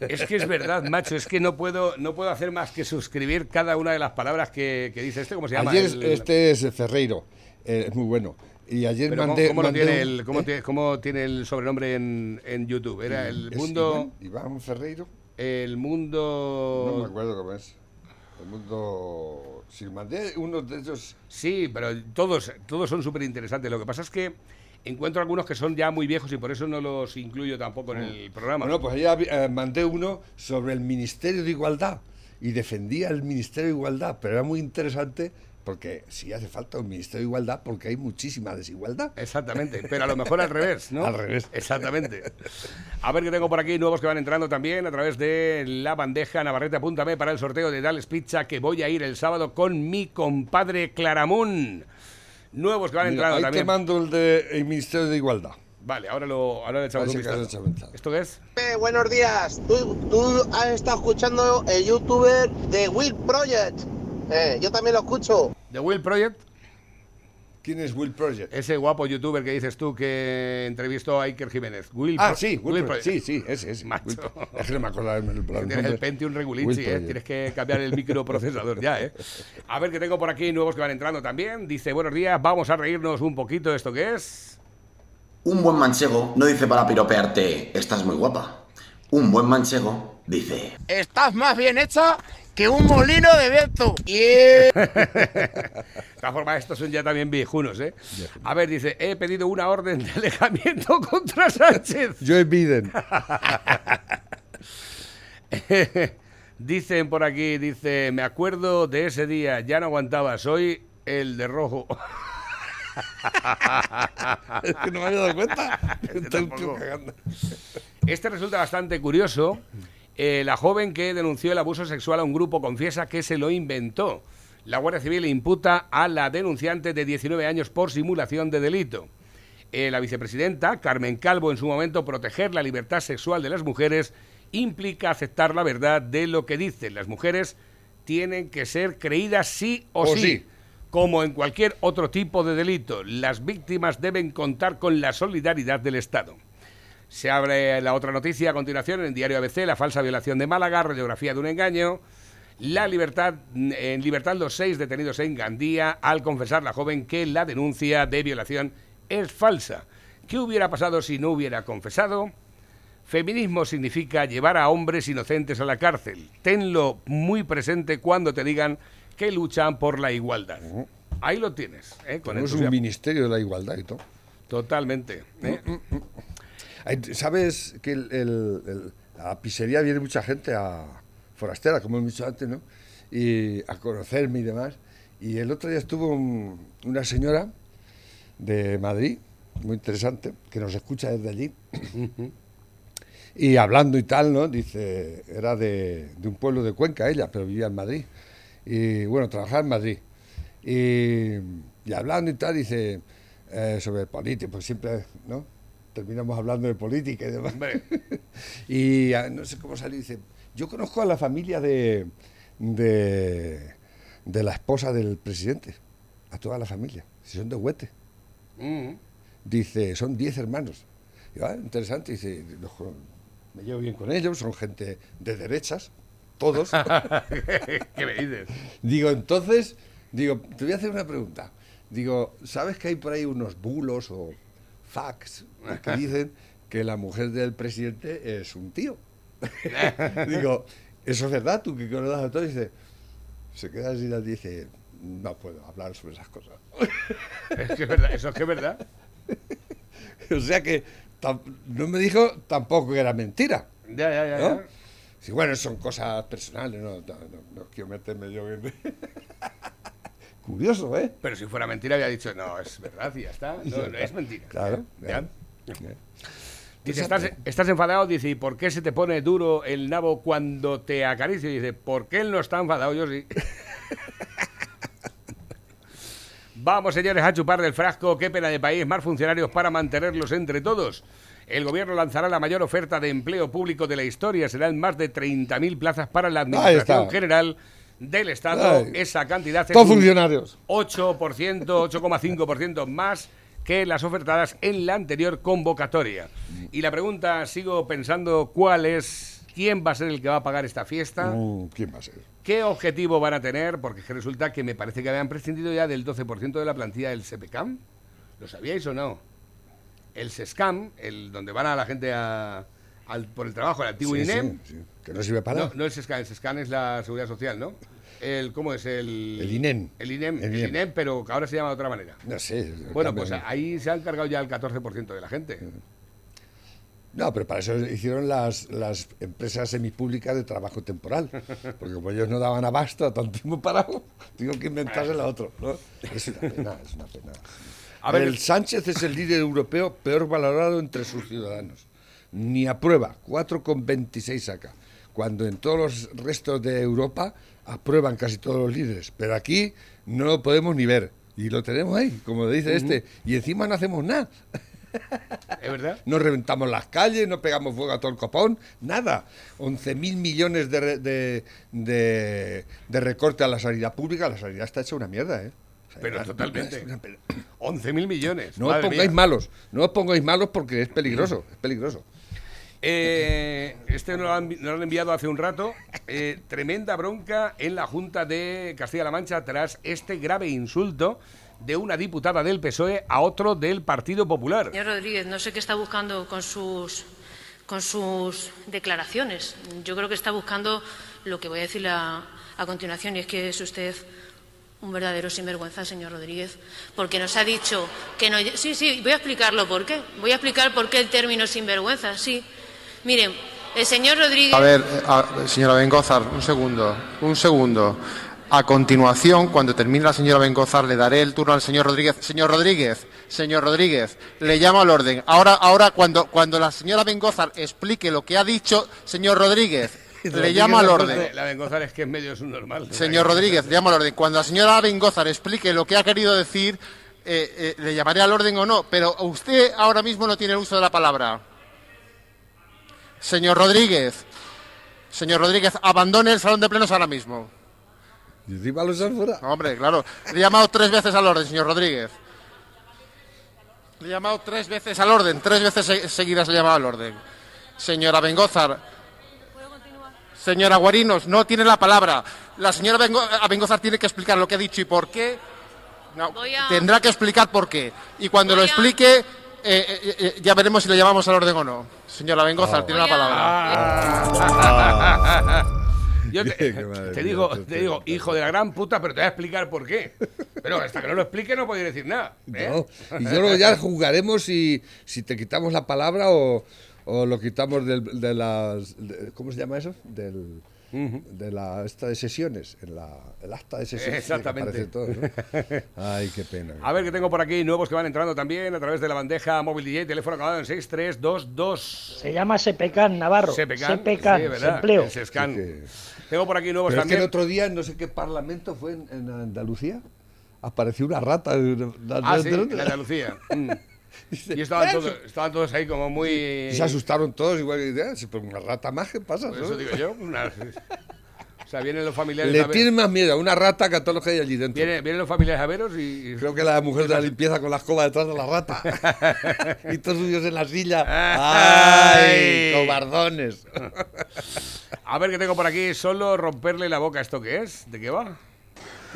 Es que es verdad, macho, es que no puedo, no puedo hacer más que suscribir cada una de las palabras que, que dice este, ¿cómo se llama? Ayer El- este es Ferreiro, eh, es muy bueno. Y ayer Pero ¿cómo- mandé, ¿cómo, mandé tiene un- el, cómo, ¿eh? tiene, cómo tiene el sobrenombre en, en YouTube? Era el ¿Es mundo... Iván, Iván Ferreiro. El No me mundo... acuerdo cómo es. El mundo. Si mandé uno de esos. Sí, pero todos, todos son súper interesantes. Lo que pasa es que encuentro algunos que son ya muy viejos y por eso no los incluyo tampoco en el programa. Bueno, pues ayer eh, mandé uno sobre el Ministerio de Igualdad y defendía el Ministerio de Igualdad, pero era muy interesante porque sí hace falta un Ministerio de Igualdad porque hay muchísima desigualdad. Exactamente, pero a lo mejor al revés, ¿no? *laughs* Al revés. Exactamente. A ver qué tengo por aquí, nuevos que van entrando también a través de la bandeja Navarrete, apúntame para el sorteo de Dales Pizza que voy a ir el sábado con mi compadre Claramún. Nuevos que van Mira, entrando ahí te también. mando el del Ministerio de Igualdad. Vale, ahora lo ahora le echamos un vistazo. ¿Esto qué es? Eh, buenos días. Tú, tú has estado escuchando el youtuber de Will Project. Eh, yo también lo escucho. The Will Project, ¿Quién es Will Project? ese guapo youtuber que dices tú que entrevistó a Iker Jiménez. Will Ah, Pro- sí, Will, Project. Project. Sí, sí, ese, ese. Macho. Will Es que no me acuerdo el, el, el Tienes el Pentium Will Regulinci, ¿eh? Tienes que cambiar el microprocesador ya, ¿eh? A ver qué tengo por aquí, nuevos que van entrando también. Dice, buenos días, vamos a reírnos un poquito. ¿Esto qué es? Un buen manchego no dice para piropearte, estás muy guapa. Un buen manchego dice, Estás más bien hecha que un molino de viento. Y *laughs* De todas formas, estos son ya también viejunos, ¿eh? A ver, dice, he pedido una orden de alejamiento *laughs* contra Sánchez. Joe Biden. *laughs* Dicen por aquí, dice, me acuerdo de ese día, ya no aguantaba, soy el de rojo. es que no me había dado cuenta. Este Estoy cagando. Este resulta bastante curioso. Eh, la joven que denunció el abuso sexual a un grupo confiesa que se lo inventó. La Guardia Civil imputa a la denunciante de 19 años por simulación de delito. Eh, la vicepresidenta, Carmen Calvo, en su momento, proteger la libertad sexual de las mujeres implica aceptar la verdad de lo que dicen. Las mujeres tienen que ser creídas sí o, O sí. sí. Como en cualquier otro tipo de delito, las víctimas deben contar con la solidaridad del Estado. Se abre la otra noticia a continuación en el diario ABC, la falsa violación de Málaga, radiografía de un engaño. La libertad, en libertad los seis detenidos en Gandía al confesar la joven que la denuncia de violación es falsa. ¿Qué hubiera pasado si no hubiera confesado? Feminismo significa llevar a hombres inocentes a la cárcel. Tenlo muy presente cuando te digan que luchan por la igualdad. Ahí lo tienes. ¿eh? Con Tenemos un ministerio de la igualdad y todo. Totalmente. ¿eh? Ay, ¿Sabes que el- el- el- a la pizzería viene mucha gente a forastera, como hemos dicho antes, ¿no? Y a conocerme y demás. Y el otro día estuvo un- una señora de Madrid, muy interesante, que nos escucha desde allí. y hablando y tal, ¿no? Dice, era de, de un pueblo de Cuenca ella, pero vivía en Madrid. Y bueno, trabajaba en Madrid. Y, y hablando y tal, dice, eh, sobre política, pues siempre, ¿no? Terminamos hablando de política y demás. Hombre. *laughs* y ah, no sé cómo salió, dice, yo conozco a la familia de, de, de la esposa del presidente, a toda la familia, si son de Huete. Mm. Dice, son 10 hermanos. Y, ah, interesante, dice, los me llevo bien con ellos, son gente de derechas, todos. *laughs* ¿Qué me dices? *laughs* Digo, entonces, digo, te voy a hacer una pregunta. Digo, ¿sabes que hay por ahí unos bulos o *laughs* que dicen que la mujer del presidente es un tío? *laughs* digo, ¿eso es verdad? Tú que conoces a todos, dice, se queda así y dice, no puedo hablar sobre esas cosas. *laughs* Es que es verdad, eso es que es verdad. o sea que no me dijo tampoco que era mentira. Ya, ya, ya. ¿no? ya. Sí, bueno, son cosas personales, no, no, no- no quiero meterme yo en... Curioso, ¿eh? Pero si fuera mentira, había dicho, no, es verdad y ya está. No, no es mentira. Claro. ¿eh? Ya. claro. Dice, ¿estás, estás enfadado? Dice, ¿y por qué se te pone duro el nabo cuando te acaricio? Dice, ¿por qué él no está enfadado? Yo sí. *laughs* Vamos, señores, a chupar del frasco. Qué pena de país. Más funcionarios para mantenerlos entre todos. El gobierno lanzará la mayor oferta de empleo público de la historia. Serán más de 30.000 plazas para la Administración. General del Estado. Ay. Esa cantidad es Todos un funcionarios. 8%, 8,5% más que las ofertadas en la anterior convocatoria. Y la pregunta, sigo pensando, ¿cuál es ¿Quién va a ser el que va a pagar esta fiesta? Mm, ¿Quién va a ser? ¿Qué objetivo van a tener? Porque es que resulta que me parece que habían prescindido ya del 12% de la plantilla del SPCAM. ¿Lo sabíais o no? El SESCAM, el donde van a la gente a- al- por el trabajo, el antiguo Sí, INEM. sí, sí. Que no sirve para No, nada. no el SESCAM, el SESCAM es la Seguridad Social, ¿no? El, ¿Cómo es? El, El INEM. El INEM, El INEM. INEM, pero que ahora se llama de otra manera. No sé. Bueno, pues ahí se han cargado ya el 14% de la gente. No, pero para eso hicieron las, las empresas semipúblicas de trabajo temporal. Porque como ellos no daban abasto a tanto tiempo parado, digo que inventarse la otro. ¿no? Es una pena, es una pena. A ver, el Sánchez es el líder europeo peor valorado entre sus ciudadanos. Ni aprueba, 4,26 saca. Cuando en todos los restos de Europa aprueban casi todos los líderes. Pero aquí no lo podemos ni ver. Y lo tenemos ahí, como dice este. Y encima no hacemos nada. ¿Es verdad? *laughs* No reventamos las calles, no pegamos fuego a todo el copón, nada. 11.000 millones de, re- de, de- de recorte a la sanidad pública, la sanidad está hecha una mierda, ¿eh? O sea, Pero totalmente. una pena. *clears throat* 11.000 millones. No os pongáis mía. malos, no os pongáis malos porque es peligroso, es peligroso. Eh, este nos lo, han, enviado hace un rato. Eh, tremenda bronca en la Junta de Castilla-La Mancha tras este grave insulto de una diputada del PSOE a otro del Partido Popular. Señor Rodríguez, no sé qué está buscando con sus, con sus declaraciones. Yo creo que está buscando lo que voy a decirle a, a continuación, y es que es usted un verdadero sinvergüenza, señor Rodríguez, porque nos ha dicho que no. Sí, sí, voy a explicarlo por qué. Voy a explicar por qué el término sinvergüenza, sí. Miren, el señor Rodríguez. A ver, eh, a- señora Bengozar, un segundo, un segundo. A continuación, cuando termine la señora Bengozar, le daré el turno al señor Rodríguez. Señor Rodríguez, señor Rodríguez, le llamo al orden. Ahora, ahora cuando, cuando la señora Bengozar explique lo que ha dicho, señor Rodríguez, *laughs* le llamo al orden. La Bengozar es que en medio es un normal. Señor Rodríguez, le llamo al orden. Cuando la señora Bengozar explique lo que ha querido decir, eh, eh, le llamaré al orden o no, pero usted ahora mismo no tiene el uso de la palabra. Señor Rodríguez, señor Rodríguez, abandone el salón de plenos ahora mismo. Y encima los afuera. Hombre, claro. Le he llamado tres veces al orden, señor Rodríguez. Le he llamado tres veces al orden, tres veces se- seguidas le he llamado al orden. Señora Bengozar. Señora Guarinos, no tiene la palabra. La señora Bengo- Bengozar tiene que explicar lo que ha dicho y por qué. No, a- tendrá que explicar por qué. Y cuando lo Voy explique, eh, eh, ya veremos si le llamamos al orden o no. Señora Bengozar, tiene la Voy a- palabra. Yo te, digo, te digo, hijo de la gran puta, pero te voy a explicar por qué. Pero hasta que no lo explique no podéis decir nada. ¿eh? No, Y luego ya jugaremos si, si te quitamos la palabra o, o lo quitamos del, de las... de- ¿Cómo se llama eso? Del, de la esta de sesiones, en la, el acta de sesiones. Exactamente. todo, ¿no? *laughs* Ay, qué pena. A ver que tengo por aquí nuevos que van entrando también a través de la bandeja móvil DJ, teléfono acabado en 6322. Se llama Sepecan Navarro. Sepecan, Sepecan, sí, ¿verdad? empleo. El Sescan. Sí que- Tengo por aquí nuevos Pero es que también. el otro día, no sé qué parlamento fue en, en Andalucía, apareció una rata. de- de- Ah, de- sí, de- en Andalucía. *laughs* *laughs* Mm. Y estaban todos, estaban todos ahí como muy... Y se asustaron todos, igual que "Ah, si por una rata más, ¿qué pasa? Por no?". eso digo yo. una- *laughs* O sea, vienen los familiares... Le tienen más miedo a una rata que a todos los que hay allí dentro. vienen, vienen los familiares a veros y... y- Creo que la mujer de la limpieza con la escoba detrás de la rata. *laughs* y todos suyos en la silla. Ay. ¡Ay! Cobardones. A ver qué tengo por aquí. Solo romperle la boca. ¿Esto qué es? ¿De qué va?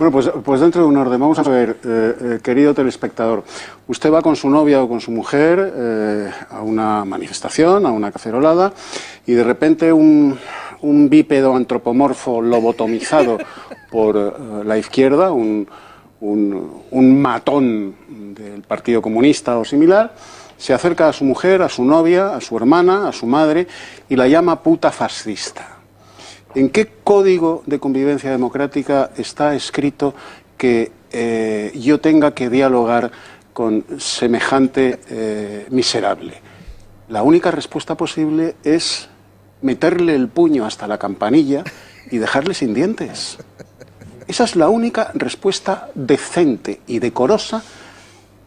Bueno, pues, pues dentro de un orden, vamos a ver, eh, eh, querido telespectador, usted va con su novia o con su mujer eh, a una manifestación, a una cacerolada, y de repente un, un bípedo antropomorfo lobotomizado *laughs* por la izquierda, un, un, un matón del Partido Comunista o similar, se acerca a su mujer, a su novia, a su hermana, a su madre, y la llama puta fascista. ¿En qué código de convivencia democrática está escrito que eh, yo tenga que dialogar con semejante eh, miserable? La única respuesta posible es meterle el puño hasta la campanilla y dejarle sin dientes. Esa es la única respuesta decente y decorosa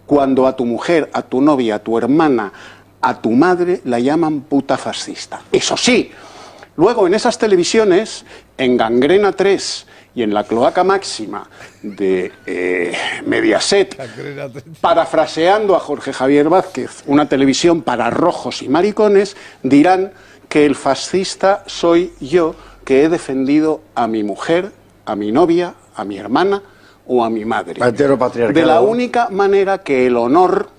cuando a tu mujer, a tu novia, a tu hermana, a tu madre la llaman puta fascista. Eso sí, luego en esas televisiones, en Gangrena 3 y en la Cloaca Máxima de eh, Mediaset, parafraseando a Jorge Javier Vázquez, una televisión para rojos y maricones, dirán que el fascista soy yo que he defendido a mi mujer, a mi novia, a mi hermana o a mi madre. De la única manera que el honor,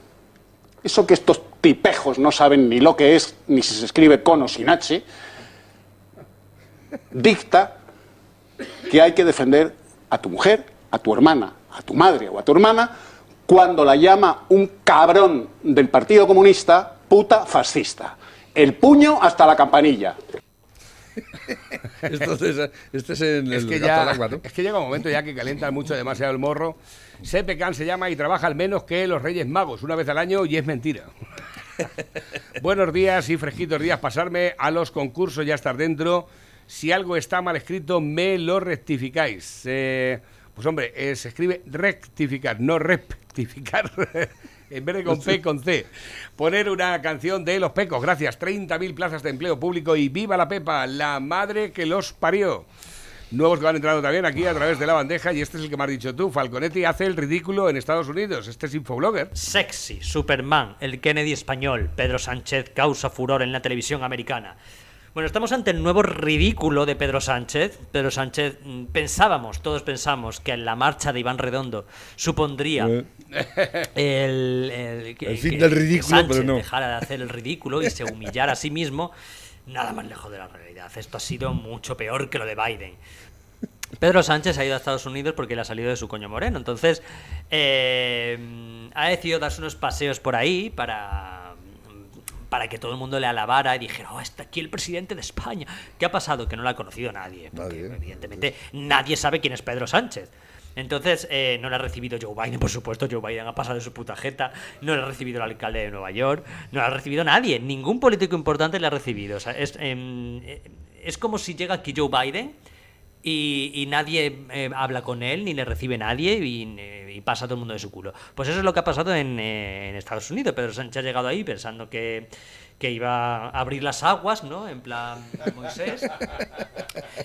eso que estos tipejos no saben ni lo que es, ni si se escribe con o sin H, dicta que hay que defender a tu mujer, a tu hermana, a tu madre o a tu hermana cuando la llama un cabrón del Partido Comunista puta fascista. El puño hasta la campanilla. Entonces, este es en Es el que, ya, al agua, ¿no? es que llega un momento ya que calienta mucho demasiado el morro. Sepecan se llama y trabaja al menos que los Reyes Magos, una vez al año, y es mentira. *laughs* Buenos días y fresquitos días. Pasarme a los concursos, ya estar dentro. Si algo está mal escrito, me lo rectificáis. Eh, pues hombre, eh, se escribe rectificar, no rectificar. *laughs* en vez de con P, con C. Poner una canción de Los Pecos. Gracias. 30.000 plazas de empleo público y viva la Pepa, la madre que los parió. Nuevos que van entrando también aquí a través de la bandeja y este es el que me has dicho tú. Falconetti hace el ridículo en Estados Unidos. Este es infoblogger. Sexy, Superman, el Kennedy español, Pedro Sánchez causa furor en la televisión americana. Bueno, estamos ante el nuevo ridículo de Pedro Sánchez. Pedro Sánchez, mm, pensábamos, todos pensamos, que la marcha de Iván Redondo supondría Eh. el, *laughs* el- que- El fin que- del que ridículo, Sánchez pero no. dejara de hacer el ridículo y se humillara a sí mismo. Nada más lejos de la realidad. Esto ha sido mucho peor que lo de Biden. Pedro Sánchez ha ido a Estados Unidos porque le ha salido de su coño moreno. Entonces, eh, ha decidido darse unos paseos por ahí para, para que todo el mundo le alabara y dijera, oh, está aquí el presidente de España. ¿Qué ha pasado? Que no lo ha conocido nadie. Porque, evidentemente, nadie sabe quién es Pedro Sánchez. Entonces, eh, no le ha recibido Joe Biden, por supuesto. Joe Biden ha pasado de su puta jeta. No le ha recibido el alcalde de Nueva York. No le ha recibido nadie. Ningún político importante le ha recibido. O sea, es, em, eh, es como si llega aquí Joe Biden y, y nadie eh, habla con él, ni le recibe nadie y, pasa todo el mundo de su culo. Pues eso es lo que ha pasado en, eh, en Estados Unidos. Pedro Sánchez ha llegado ahí pensando que, que iba a abrir las aguas, ¿no? En plan Moisés.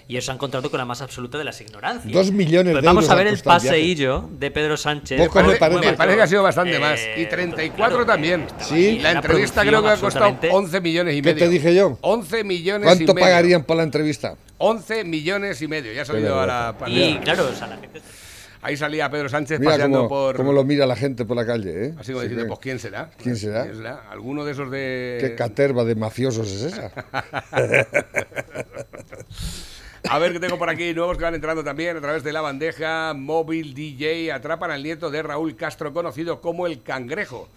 Y eso se ha encontrado con la más absoluta de las ignorancias. Dos millones Pues de vamos euros a ver el paseillo de Pedro Sánchez. Poco me parece. Me parece que ha sido bastante Eh, más. Y 34 también. Sí. La entrevista creo que ha costado producción 11 millones y ¿Qué medio. te dije yo? 11 millones y ¿Cuánto medio. pagarían por la entrevista? 11 millones y medio. Ya ha salido a la Y pantalla. claro, o sea, la gente... Ahí salía Pedro Sánchez Mira paseando cómo, por. cómo lo mira la gente por la calle, ¿eh? Así como Así diciendo, que- pues ¿quién será? ¿Quién será? ¿Alguno de esos de. ¿Qué caterva de mafiosos es esa? *laughs* A ver qué tengo por aquí. Nuevos que van entrando también a través de la bandeja. Móvil DJ atrapan al nieto de Raúl Castro, conocido como el Cangrejo,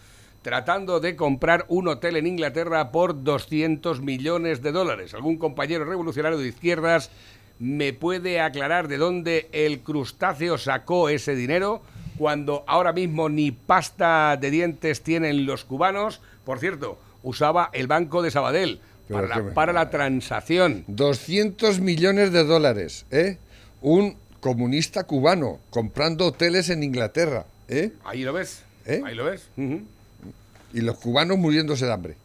tratando de comprar un hotel en Inglaterra por 200 millones de dólares. ¿Algún compañero revolucionario de izquierdas me puede aclarar de dónde el crustáceo sacó ese dinero cuando ahora mismo ni pasta de dientes tienen los cubanos? Por cierto, usaba el Banco de Sabadell para la, me- para la transacción. 200 millones de dólares, ¿eh? Un comunista cubano comprando hoteles en Inglaterra, ¿eh? Ahí lo ves. ¿Eh? Ahí lo ves. Y los cubanos muriéndose de hambre.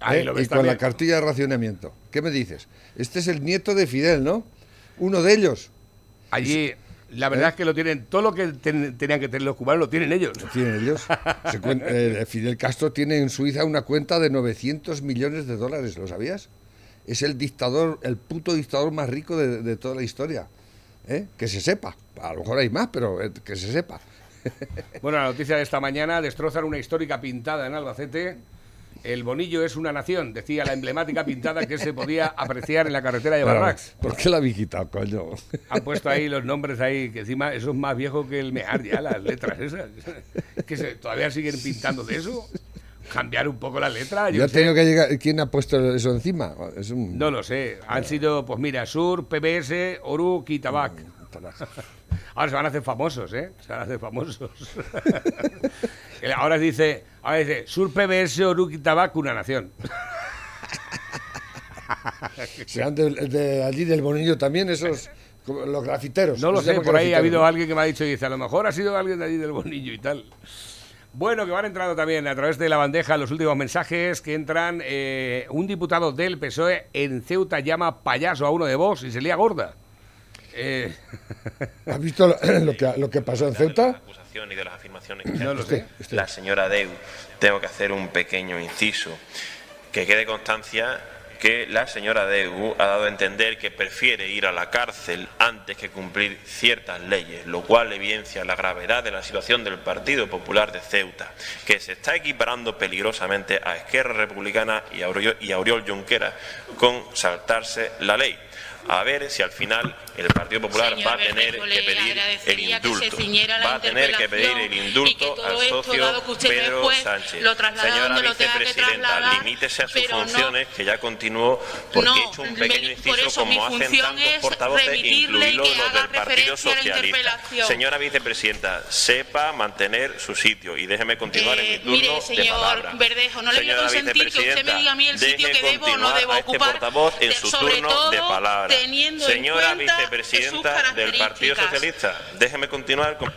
Ahí ¿eh? lo ves y con también. la cartilla de racionamiento. ¿Qué me dices? Este es el nieto de Fidel, ¿no? Uno de ellos. Allí, la verdad es que lo tienen, todo lo que ten- tenían que tener los cubanos lo tienen ellos. Lo tienen ellos. Se cuen- *laughs* eh, Fidel Castro tiene en Suiza una cuenta de 900 millones de dólares, ¿lo sabías? Es el dictador, el puto dictador más rico de, de toda la historia. ¿eh? Que se sepa. A lo mejor hay más, pero eh, que se sepa. Bueno, la noticia de esta mañana destrozan una histórica pintada en Albacete. El Bonillo es una nación, decía la emblemática pintada que se podía apreciar en la carretera de Barrax. ¿Por qué la habéis quitado, coño? Han puesto ahí los nombres ahí, que encima eso es más viejo que el mear ya, las letras esas. Que se, todavía siguen pintando de eso. Cambiar un poco la letra. yo tenido que llegar. ¿Quién ha puesto eso encima? Es un- No lo sé. Han sido, pues mira, Sur, PBS, Oruk y Tabac. Ahora se van a hacer famosos, ¿eh? Se van a hacer famosos. *laughs* ahora dice, ahora dice, Sur, PBS, Oruk y Tabac, una nación. *laughs* ¿Serán de, de allí del Bonillo también esos como los grafiteros? No lo sé, por ahí ha habido alguien que me ha dicho, dice, a lo mejor ha sido alguien de allí del Bonillo y tal. Bueno, que van entrando también a través de la bandeja los últimos mensajes que entran. eh, un diputado del PSOE en Ceuta llama payaso a uno de Vox y se lía gorda. Eh, *laughs* ¿Has visto lo, *clears throat* lo que, lo que pasó en Ceuta? acusación y de las afirmaciones que No lo hace sé. la señora Deu, tengo que hacer un pequeño inciso. Que quede constancia que la señora Degu ha dado a entender que prefiere ir a la cárcel antes que cumplir ciertas leyes, lo cual evidencia la gravedad de la situación del Partido Popular de Ceuta, que se está equiparando peligrosamente a Esquerra Republicana y a Oriol, y a Oriol Junqueras con saltarse la ley. A ver si al final el Partido Popular Señor va a tener Bermejo, que pedir el indulto. Va a tener que pedir el indulto al esto, socio dado que usted no es Pedro Sánchez. lo Señora vicepresidenta, limítese a sus pero no- funciones, que ya continuó porque No, he hecho un pequeño inciso eso como hacen tantos es portavoces, incluidos los del Partido Socialista. Señora vicepresidenta, sepa mantener su sitio y déjeme continuar Eh, en mi turno mire, de señor palabra. Verdejo, no le voy a Señora consentir que usted me vicepresidenta, diga a mí el sitio que debo o no continuar debo a este ocupar, portavoz en de- su sobre turno de palabra. Teniendo en Señora cuenta sus vicepresidenta del Partido. Socialista, déjeme continuar con...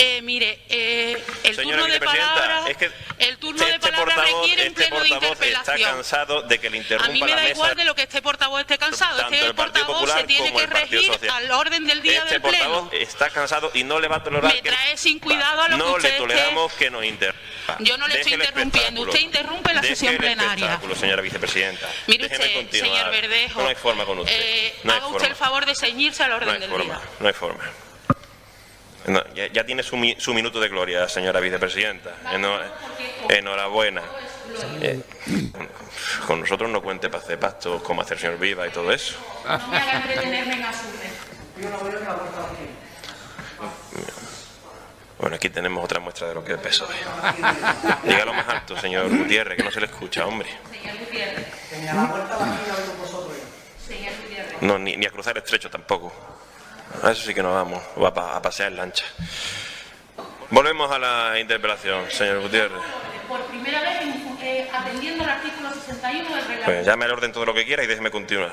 Eh, mire, eh, el turno de vicepresidenta, palabra, es que el turno de este palabra portavoz, requiere un este pleno de portavoz está interpelación. cansado de que le A mí interrumpa me da igual de lo que este portavoz esté cansado, tanto es que el portavoz Popular se tiene que regir Social. al orden del día Este del pleno. portavoz está cansado y no le va a tolerar Me que trae sin cuidado a lo que no usted le toleramos que nos interrumpa. Yo no le Deje estoy interrumpiendo, usted interrumpe la Deje sesión el plenaria. señora vicepresidenta. Mire Déjeme usted, continuar. señor Verdejo, No hay forma con usted. Eh, no haga forma. usted el favor de ceñirse al No orden hay del forma. día. No hay forma. No, ya, ya tiene su, mi- su minuto de gloria, señora vicepresidenta. Eno- enhorabuena. Eh, con nosotros no cuente para hacer pactos como hacer señor Viva y todo eso. No me haga entretenerme en. Bueno, aquí tenemos otra muestra de lo que es el PSOE. Dígalo más alto, señor Gutiérrez, que no se le escucha, hombre. Señor Gutiérrez. Señor Gutiérrez. No, ni, ni a cruzar el estrecho tampoco. A eso sí que nos vamos, va pa- a pasear en lancha. Volvemos a la interpelación, señor Gutiérrez. Por primera vez eh, atendiendo al artículo 61 del reglamento. Pues llame al orden todo lo que quiera y déjeme continuar.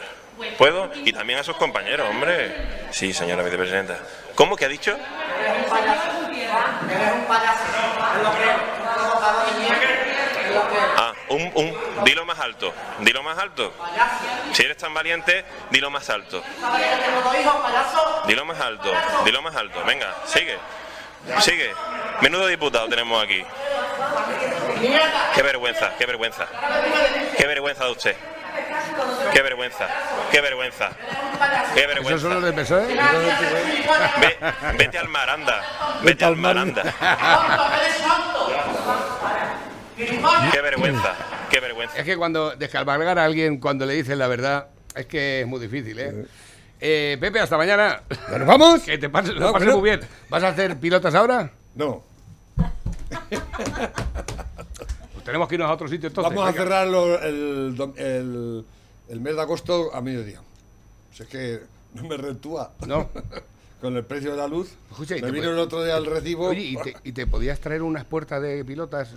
¿Puedo? Y también a sus compañeros, hombre. Sí, señora vicepresidenta. ¿Cómo que ha dicho? Ah, un, un, dilo más alto, dilo más alto. Si eres tan valiente, dilo más alto. Dilo más alto, dilo más alto. Venga, sigue. Sigue. Menudo diputado tenemos aquí. Qué vergüenza, qué vergüenza. Qué vergüenza de usted. Qué vergüenza, qué vergüenza. Qué ¿Esos vergüenza. son los del PSOE? Ve- vete al mar, anda. Vete al mar, anda. Qué vergüenza, qué vergüenza. Es que cuando descalvargar a alguien cuando le dicen la verdad, es que es muy difícil, ¿eh? Eh, Pepe, hasta mañana. ¿Nos vamos? Que te pases, No, pases no. muy bien. ¿Vas a hacer pilotas ahora? No. *laughs* Pues tenemos que irnos a otro sitio entonces. Vamos a el, dom- el, el mes de agosto a mediodía. Si es que no me rentúa. No. *laughs* Con el precio de la luz. Escucha, y me vino el otro día el recibo. Oye, ¿y te, y te podías traer unas puertas de pilotas?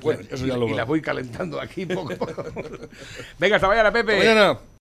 Bueno, eso ya y, lo y las voy calentando aquí poco a poco. *laughs* Venga, hasta mañana, Pepe. Hasta mañana.